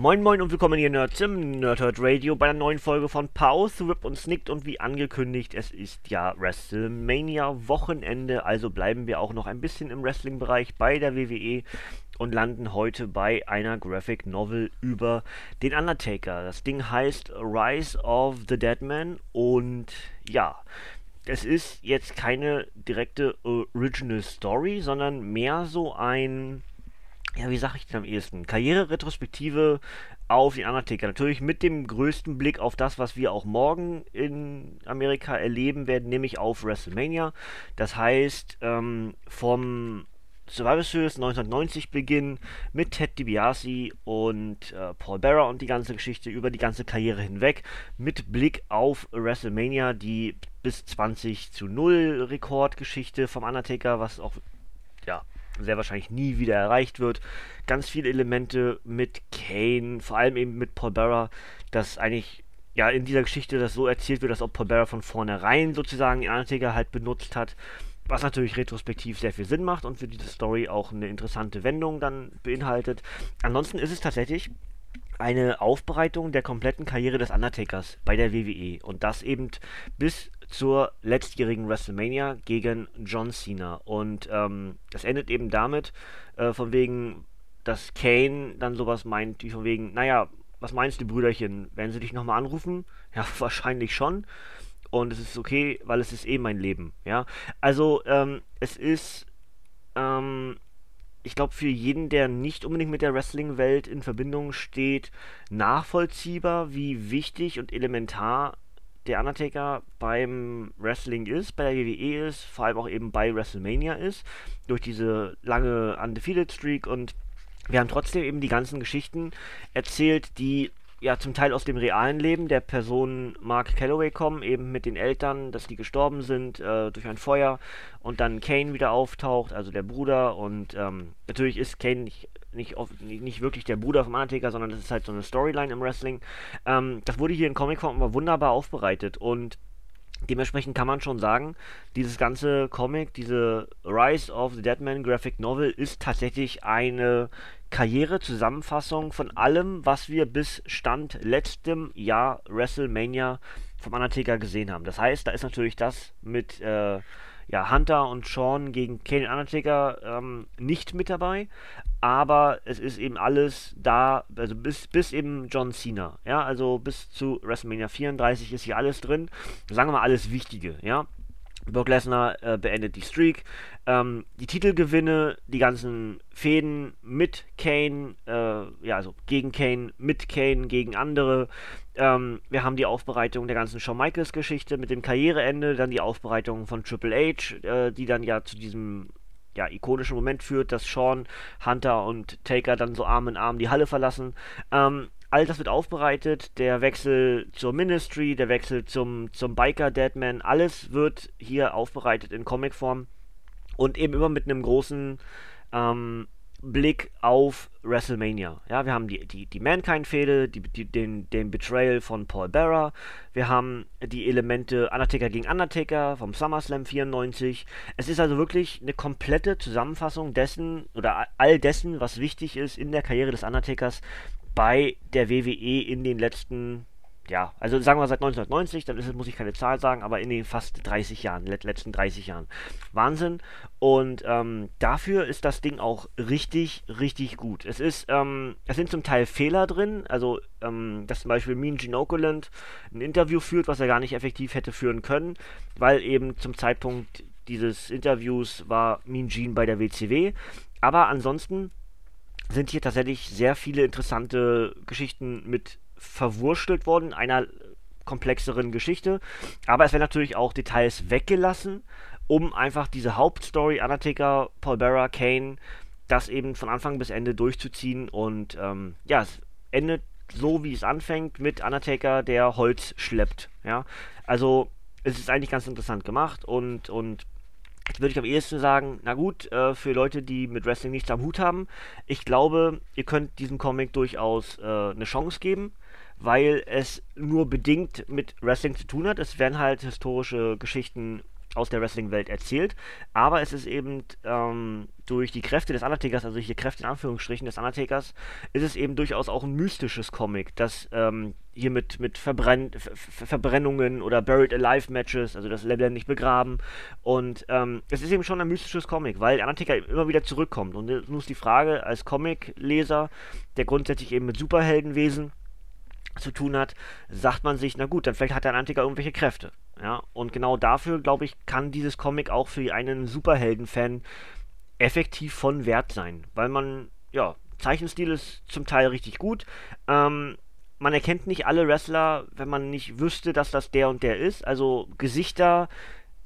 Moin Moin und willkommen hier Nerds im Nerdhurt Radio bei einer neuen Folge von Pause, Rip und Snickt und wie angekündigt, es ist ja WrestleMania Wochenende, also bleiben wir auch noch ein bisschen im Wrestling-Bereich bei der WWE und landen heute bei einer Graphic Novel über den Undertaker. Das Ding heißt Rise of the Dead Man und ja, es ist jetzt keine direkte Original Story, sondern mehr so ein ja, wie sag ich denn am ehesten? Karriere-Retrospektive auf den Undertaker. Natürlich mit dem größten Blick auf das, was wir auch morgen in Amerika erleben werden, nämlich auf WrestleMania. Das heißt, ähm, vom Survivor Series 1990 beginnen mit Ted DiBiase und äh, Paul Bearer und die ganze Geschichte über die ganze Karriere hinweg mit Blick auf WrestleMania, die bis 20 zu 0 Rekordgeschichte vom Undertaker, was auch ja sehr wahrscheinlich nie wieder erreicht wird. Ganz viele Elemente mit Kane, vor allem eben mit Paul Bearer, dass eigentlich ja in dieser Geschichte das so erzählt wird, dass auch Paul Bearer von vornherein sozusagen Undertaker halt benutzt hat. Was natürlich retrospektiv sehr viel Sinn macht und für diese Story auch eine interessante Wendung dann beinhaltet. Ansonsten ist es tatsächlich eine Aufbereitung der kompletten Karriere des Undertakers bei der WWE und das eben bis zur letztjährigen WrestleMania gegen John Cena. Und ähm, das endet eben damit, äh, von wegen, dass Kane dann sowas meint, wie von wegen, naja, was meinst du, Brüderchen, werden sie dich nochmal anrufen? Ja, wahrscheinlich schon. Und es ist okay, weil es ist eh mein Leben, ja. Also, ähm, es ist, ähm, ich glaube, für jeden, der nicht unbedingt mit der Wrestling-Welt in Verbindung steht, nachvollziehbar, wie wichtig und elementar der Undertaker beim Wrestling ist, bei der WWE ist, vor allem auch eben bei WrestleMania ist, durch diese lange Undefeated Streak. Und wir haben trotzdem eben die ganzen Geschichten erzählt, die ja zum Teil aus dem realen Leben der Person Mark Calloway kommen, eben mit den Eltern, dass die gestorben sind äh, durch ein Feuer und dann Kane wieder auftaucht, also der Bruder und ähm, natürlich ist Kane nicht nicht, nicht wirklich der Bruder vom Undertaker, sondern das ist halt so eine Storyline im Wrestling. Ähm, das wurde hier in Comicform aber wunderbar aufbereitet und dementsprechend kann man schon sagen, dieses ganze Comic, diese Rise of the Deadman Graphic Novel ist tatsächlich eine Karriere-Zusammenfassung von allem, was wir bis Stand letztem Jahr WrestleMania vom Undertaker gesehen haben. Das heißt, da ist natürlich das mit äh, ja, Hunter und Sean gegen Kane Undertaker ähm, nicht mit dabei, aber es ist eben alles da, also bis, bis eben John Cena, ja, also bis zu WrestleMania 34 ist hier alles drin, sagen wir mal alles Wichtige, ja. Brock Lesnar äh, beendet die Streak, ähm, die Titelgewinne, die ganzen Fäden mit Kane, äh, ja, also gegen Kane, mit Kane, gegen andere. Ähm, wir haben die Aufbereitung der ganzen Shawn Michaels Geschichte mit dem Karriereende, dann die Aufbereitung von Triple H, äh, die dann ja zu diesem ja, ikonischen Moment führt, dass Sean, Hunter und Taker dann so Arm in Arm die Halle verlassen. Ähm, all das wird aufbereitet, der Wechsel zur Ministry, der Wechsel zum, zum Biker Deadman, alles wird hier aufbereitet in Comicform. Und eben immer mit einem großen ähm, Blick auf WrestleMania. Ja, wir haben die, die, die Mankind-Fehde, die, die, den, den Betrayal von Paul Bearer, wir haben die Elemente Undertaker gegen Undertaker vom SummerSlam 94. Es ist also wirklich eine komplette Zusammenfassung dessen oder all dessen, was wichtig ist in der Karriere des Undertakers bei der WWE in den letzten ja, also sagen wir seit 1990, dann ist muss ich keine Zahl sagen, aber in den fast 30 Jahren, let, letzten 30 Jahren. Wahnsinn. Und ähm, dafür ist das Ding auch richtig, richtig gut. Es ist, ähm, es sind zum Teil Fehler drin, also ähm, dass zum Beispiel Mean Gene Okerlund ein Interview führt, was er gar nicht effektiv hätte führen können, weil eben zum Zeitpunkt dieses Interviews war Mean Gene bei der WCW. Aber ansonsten sind hier tatsächlich sehr viele interessante Geschichten mit verwurschtelt worden in einer komplexeren Geschichte. Aber es werden natürlich auch Details weggelassen, um einfach diese Hauptstory Undertaker, Paul Bearer, Kane das eben von Anfang bis Ende durchzuziehen und ähm, ja, es endet so, wie es anfängt, mit Undertaker, der Holz schleppt. Ja, also es ist eigentlich ganz interessant gemacht und, und Jetzt würde ich am ehesten sagen, na gut, äh, für Leute, die mit Wrestling nichts am Hut haben, ich glaube, ihr könnt diesem Comic durchaus äh, eine Chance geben, weil es nur bedingt mit Wrestling zu tun hat. Es werden halt historische Geschichten aus der Wrestling-Welt erzählt, aber es ist eben ähm, durch die Kräfte des Undertakers, also hier Kräfte in Anführungsstrichen des Undertakers, ist es eben durchaus auch ein mystisches Comic, das ähm, hier mit, mit Verbrenn Ver Verbrennungen oder Buried Alive Matches, also das Level nicht begraben und ähm, es ist eben schon ein mystisches Comic, weil der Undertaker immer wieder zurückkommt und nun ist die Frage als Comic-Leser, der grundsätzlich eben mit Superheldenwesen zu tun hat, sagt man sich, na gut, dann vielleicht hat der Antiker irgendwelche Kräfte. Ja, und genau dafür, glaube ich, kann dieses Comic auch für einen Superhelden-Fan effektiv von Wert sein. Weil man, ja, Zeichenstil ist zum Teil richtig gut. Ähm, man erkennt nicht alle Wrestler, wenn man nicht wüsste, dass das der und der ist. Also Gesichter,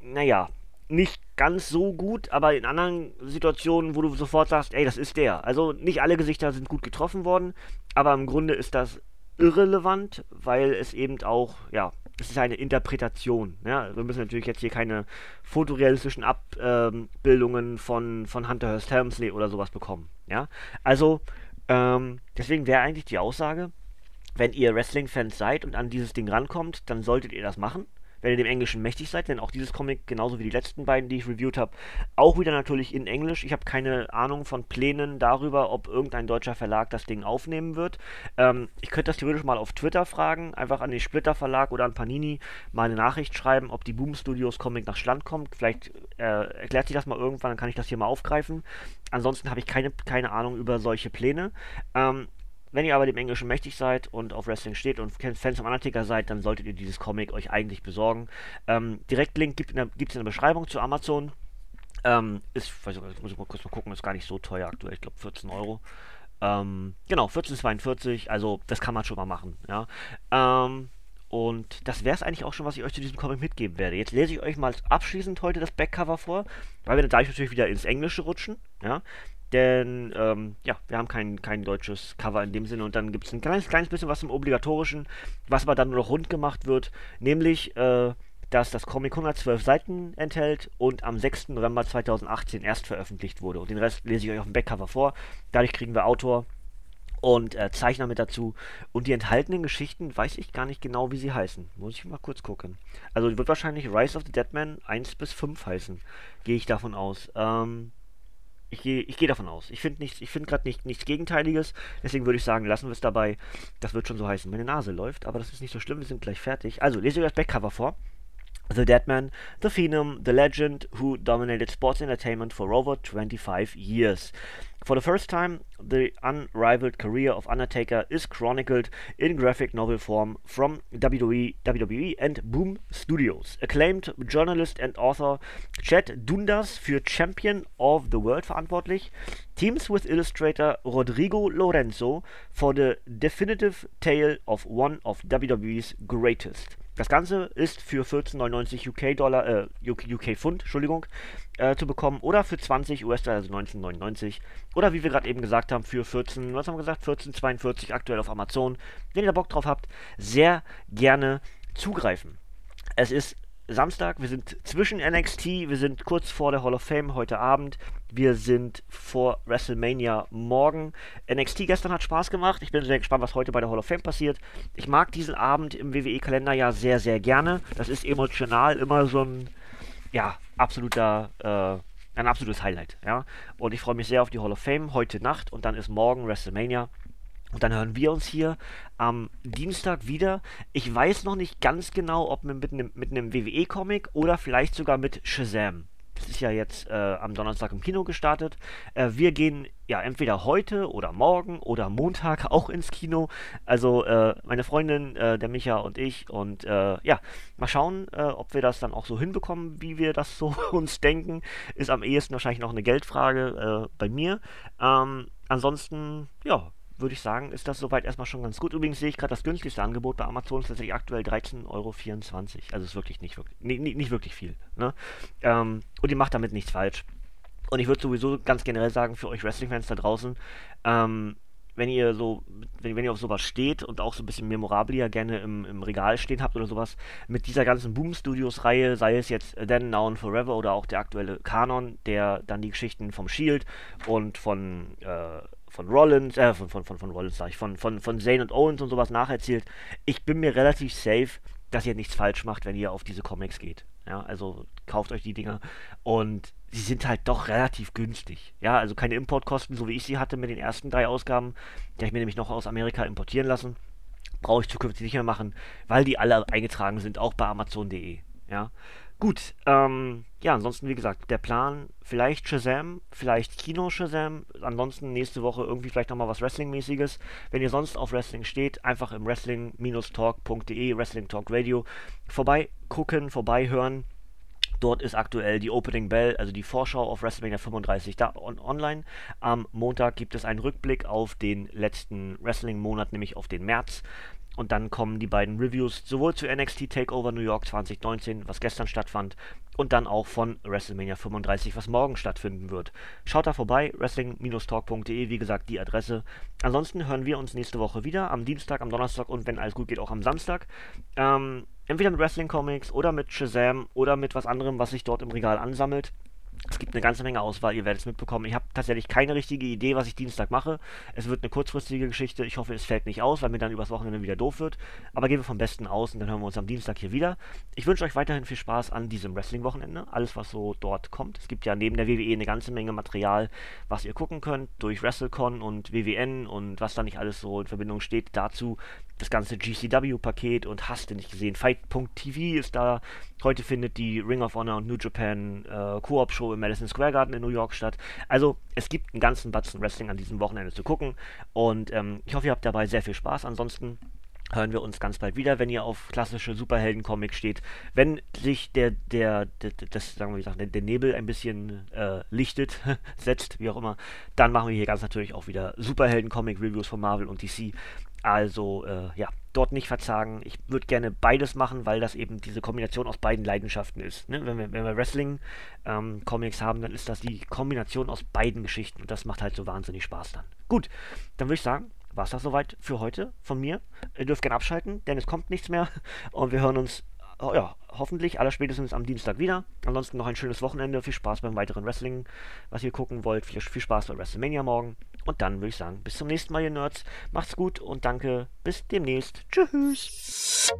naja, nicht ganz so gut, aber in anderen Situationen, wo du sofort sagst, ey, das ist der. Also nicht alle Gesichter sind gut getroffen worden, aber im Grunde ist das irrelevant, weil es eben auch, ja, es ist eine Interpretation. Ja? Wir müssen natürlich jetzt hier keine fotorealistischen Abbildungen von, von Hunter Hearst Helmsley oder sowas bekommen. Ja? Also, ähm, deswegen wäre eigentlich die Aussage, wenn ihr Wrestling-Fans seid und an dieses Ding rankommt, dann solltet ihr das machen wenn ihr dem Englischen mächtig seid, denn auch dieses Comic, genauso wie die letzten beiden, die ich reviewt habe, auch wieder natürlich in Englisch. Ich habe keine Ahnung von Plänen darüber, ob irgendein deutscher Verlag das Ding aufnehmen wird. Ähm, ich könnte das theoretisch mal auf Twitter fragen, einfach an den Splitter Verlag oder an Panini mal eine Nachricht schreiben, ob die Boom Studios Comic nach Schland kommt. Vielleicht äh, erklärt sich das mal irgendwann, dann kann ich das hier mal aufgreifen. Ansonsten habe ich keine, keine Ahnung über solche Pläne. Ähm, wenn ihr aber dem Englischen mächtig seid und auf Wrestling steht und Fans vom Undertaker seid, dann solltet ihr dieses Comic euch eigentlich besorgen. Ähm, Direktlink gibt es in, in, der Beschreibung zu Amazon. Ähm, ist, weiß ich, muss ich mal kurz mal gucken, ist gar nicht so teuer aktuell, ich glaube 14 Euro. Ähm, genau, 14,42, also das kann man schon mal machen, ja. Ähm, und das wäre es eigentlich auch schon, was ich euch zu diesem Comic mitgeben werde. Jetzt lese ich euch mal abschließend heute das Backcover vor, weil wir dann gleich natürlich wieder ins Englische rutschen, ja. Denn, ähm, ja, wir haben kein, kein deutsches Cover in dem Sinne und dann gibt es ein kleines, kleines bisschen was im Obligatorischen, was aber dann nur noch rund gemacht wird, nämlich, äh, dass das Comic 112 Seiten enthält und am 6. November 2018 erst veröffentlicht wurde. Und den Rest lese ich euch auf dem Backcover vor. Dadurch kriegen wir Autor und äh, Zeichner mit dazu. Und die enthaltenen Geschichten weiß ich gar nicht genau, wie sie heißen. Muss ich mal kurz gucken. Also wird wahrscheinlich Rise of the Dead Man 1 bis 5 heißen. Gehe ich davon aus. Ähm, ich gehe ich geh davon aus. Ich finde nichts, ich finde gerade nicht, nichts Gegenteiliges. Deswegen würde ich sagen, lassen wir es dabei. Das wird schon so heißen. Meine Nase läuft, aber das ist nicht so schlimm. Wir sind gleich fertig. Also, lese euch das Backcover vor. The Deadman, the Phenom, the legend who dominated sports entertainment for over 25 years. For the first time, the unrivaled career of Undertaker is chronicled in graphic novel form from WWE, WWE and Boom Studios. Acclaimed journalist and author Chad Dundas für Champion of the World verantwortlich, teams with illustrator Rodrigo Lorenzo for the definitive tale of one of WWE's greatest. Das Ganze ist für 14,99 UK Dollar, äh, UK, UK Pfund, Entschuldigung, äh, zu bekommen oder für 20 US-Dollar, also 19,99 oder wie wir gerade eben gesagt haben, für 14, was haben wir gesagt, 14,42 aktuell auf Amazon. Wenn ihr da Bock drauf habt, sehr gerne zugreifen. Es ist Samstag, wir sind zwischen NXT, wir sind kurz vor der Hall of Fame heute Abend, wir sind vor WrestleMania morgen. NXT gestern hat Spaß gemacht, ich bin sehr gespannt, was heute bei der Hall of Fame passiert. Ich mag diesen Abend im WWE-Kalender ja sehr, sehr gerne. Das ist emotional immer so ein, ja, absoluter, äh, ein absolutes Highlight, ja. Und ich freue mich sehr auf die Hall of Fame heute Nacht und dann ist morgen WrestleMania. Und dann hören wir uns hier am Dienstag wieder. Ich weiß noch nicht ganz genau, ob mit einem, mit einem WWE-Comic oder vielleicht sogar mit Shazam. Das ist ja jetzt äh, am Donnerstag im Kino gestartet. Äh, wir gehen ja entweder heute oder morgen oder Montag auch ins Kino. Also äh, meine Freundin, äh, der Micha und ich. Und äh, ja, mal schauen, äh, ob wir das dann auch so hinbekommen, wie wir das so uns denken. Ist am ehesten wahrscheinlich noch eine Geldfrage bei mir. Ähm, ansonsten, ja, würde ich sagen, ist das soweit erstmal schon ganz gut. Übrigens sehe ich gerade das günstigste Angebot bei Amazon ist tatsächlich aktuell 13,24 Euro. Also ist wirklich nicht wirklich, nicht, nicht wirklich viel. Ne? Ähm, und ihr macht damit nichts falsch. Und ich würde sowieso ganz generell sagen, für euch Wrestling-Fans da draußen, ähm, wenn ihr so, wenn, wenn, ihr auf sowas steht und auch so ein bisschen Memorabilia gerne im, im Regal stehen habt oder sowas, mit dieser ganzen Boom Studios Reihe, sei es jetzt Then, Now and Forever oder auch der aktuelle Kanon, der dann die Geschichten vom Shield und von, äh, von Rollins, äh, von, von, von, von Rollins sag ich, von, von, von Zane und Owens und sowas nacherzählt. Ich bin mir relativ safe, dass ihr nichts falsch macht, wenn ihr auf diese Comics geht. Ja, also kauft euch die Dinger und sie sind halt doch relativ günstig. Ja, also keine Importkosten, so wie ich sie hatte mit den ersten drei Ausgaben. Die habe ich mir nämlich noch aus Amerika importieren lassen. Brauche ich zukünftig nicht mehr machen, weil die alle eingetragen sind, auch bei Amazon.de. Ja, gut. Ähm, ja, ansonsten, wie gesagt, der Plan, vielleicht Shazam, vielleicht Kino Shazam. Ansonsten nächste Woche irgendwie vielleicht nochmal was Wrestling-mäßiges. Wenn ihr sonst auf Wrestling steht, einfach im wrestling-talk.de, Wrestling Talk Radio, vorbei gucken, vorbei hören Dort ist aktuell die Opening Bell, also die Vorschau auf WrestleMania 35 da on online. Am Montag gibt es einen Rückblick auf den letzten Wrestling-Monat, nämlich auf den März. Und dann kommen die beiden Reviews sowohl zu NXT Takeover New York 2019, was gestern stattfand, und dann auch von WrestleMania 35, was morgen stattfinden wird. Schaut da vorbei, wrestling-talk.de, wie gesagt, die Adresse. Ansonsten hören wir uns nächste Woche wieder, am Dienstag, am Donnerstag und wenn alles gut geht, auch am Samstag. Ähm, entweder mit Wrestling Comics oder mit Shazam oder mit was anderem, was sich dort im Regal ansammelt. Es gibt eine ganze Menge Auswahl, ihr werdet es mitbekommen. Ich habe tatsächlich keine richtige Idee, was ich Dienstag mache. Es wird eine kurzfristige Geschichte. Ich hoffe, es fällt nicht aus, weil mir dann übers Wochenende wieder doof wird. Aber gehen wir vom Besten aus und dann hören wir uns am Dienstag hier wieder. Ich wünsche euch weiterhin viel Spaß an diesem Wrestling-Wochenende. Alles, was so dort kommt. Es gibt ja neben der WWE eine ganze Menge Material, was ihr gucken könnt durch WrestleCon und WWN und was da nicht alles so in Verbindung steht. Dazu das ganze GCW-Paket und hast du nicht gesehen. Fight.tv ist da. Heute findet die Ring of Honor und New Japan äh, Koop-Show im Madison Square Garden in New York statt. Also es gibt einen ganzen Batzen Wrestling an diesem Wochenende zu gucken und ähm, ich hoffe, ihr habt dabei sehr viel Spaß. Ansonsten hören wir uns ganz bald wieder, wenn ihr auf klassische Superhelden-Comics steht. Wenn sich der, der, der, das, sagen wir, gesagt, der, der Nebel ein bisschen äh, lichtet, setzt, wie auch immer, dann machen wir hier ganz natürlich auch wieder Superhelden-Comic-Reviews von Marvel und DC. Also, äh, ja, dort nicht verzagen. Ich würde gerne beides machen, weil das eben diese Kombination aus beiden Leidenschaften ist. Ne? Wenn wir, wenn wir Wrestling-Comics ähm, haben, dann ist das die Kombination aus beiden Geschichten und das macht halt so wahnsinnig Spaß dann. Gut, dann würde ich sagen, war es das soweit für heute von mir. Ihr dürft gerne abschalten, denn es kommt nichts mehr und wir hören uns oh ja, hoffentlich allerspätestens am Dienstag wieder. Ansonsten noch ein schönes Wochenende. Viel Spaß beim weiteren Wrestling, was ihr gucken wollt. Viel, viel Spaß bei WrestleMania morgen. Und dann würde ich sagen, bis zum nächsten Mal, ihr Nerds. Macht's gut und danke. Bis demnächst. Tschüss.